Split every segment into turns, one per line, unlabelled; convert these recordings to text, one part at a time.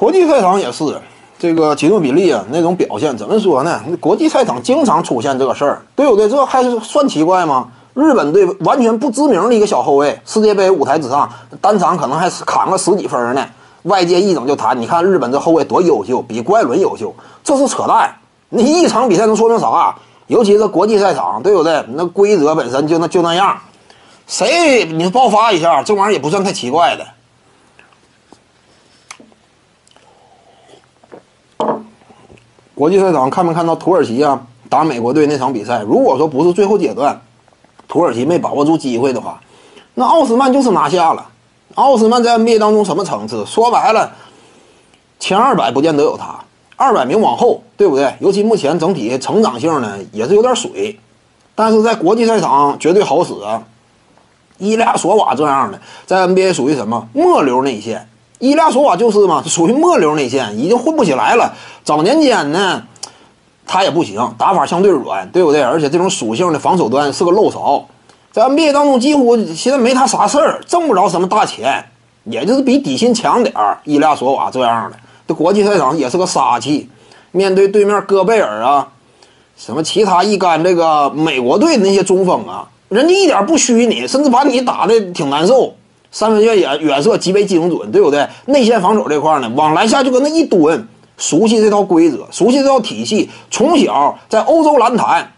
国际赛场也是，这个吉诺比利啊那种表现怎么说呢？国际赛场经常出现这个事儿，对不对？这还是算奇怪吗？日本队完全不知名的一个小后卫，世界杯舞台之上单场可能还砍个十几分呢。外界一整就谈，你看日本这后卫多优秀，比郭艾伦优秀，这是扯淡。你一场比赛能说明啥？尤其是国际赛场，对不对？那规则本身就那就那样，谁你爆发一下，这玩意儿也不算太奇怪的。国际赛场看没看到土耳其啊打美国队那场比赛？如果说不是最后阶段，土耳其没把握住机会的话，那奥斯曼就是拿下了。奥斯曼在 NBA 当中什么层次？说白了，前二百不见得有他，二百名往后，对不对？尤其目前整体成长性呢也是有点水，但是在国际赛场绝对好使啊。伊利亚索瓦这样的，在 NBA 属于什么末流内线？伊利亚索瓦就是嘛，属于末流内线，已经混不起来了。早年间呢，他也不行，打法相对软，对不对？而且这种属性的防守端是个漏勺。在 NBA 当中，几乎现在没他啥事儿，挣不着什么大钱，也就是比底薪强点儿。伊利亚索瓦这样的，这国际赛场也是个杀器。面对对面戈贝尔啊，什么其他一干这个美国队的那些中锋啊，人家一点不虚你，甚至把你打的挺难受。三分线远远射极为精准，对不对？内线防守这块呢，往篮下就搁那一蹲，熟悉这套规则，熟悉这套体系，从小在欧洲篮坛。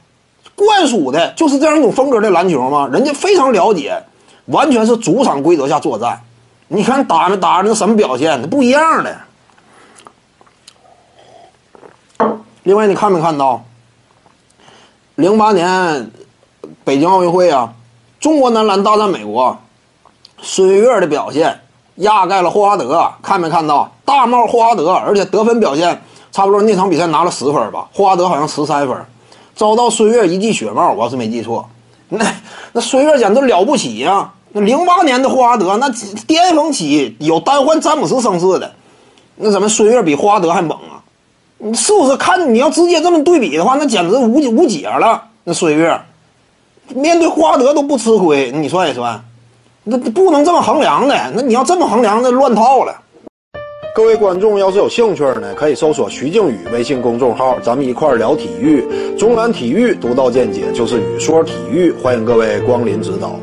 灌输的就是这样一种风格的篮球吗？人家非常了解，完全是主场规则下作战。你看打没打那什么表现？不一样的。另外，你看没看到？零八年北京奥运会啊，中国男篮大战美国，孙悦的表现压盖了霍华德。看没看到？大帽霍华德，而且得分表现差不多，那场比赛拿了十分吧，霍华德好像十三分。遭到孙悦一记血帽，我要是没记错，那那孙悦简直了不起呀！那零八年的霍华德，那巅峰期有单换詹姆斯声势的，那怎么孙悦比霍华德还猛啊？你是不是看你要直接这么对比的话，那简直无无解了。那孙悦面对霍华德都不吃亏，你算一算，那不能这么衡量的。那你要这么衡量，那乱套了。各位观众要是有兴趣呢，可以搜索徐静宇微信公众号，咱们一块聊体育。中南体育独到见解就是语说体育，欢迎各位光临指导。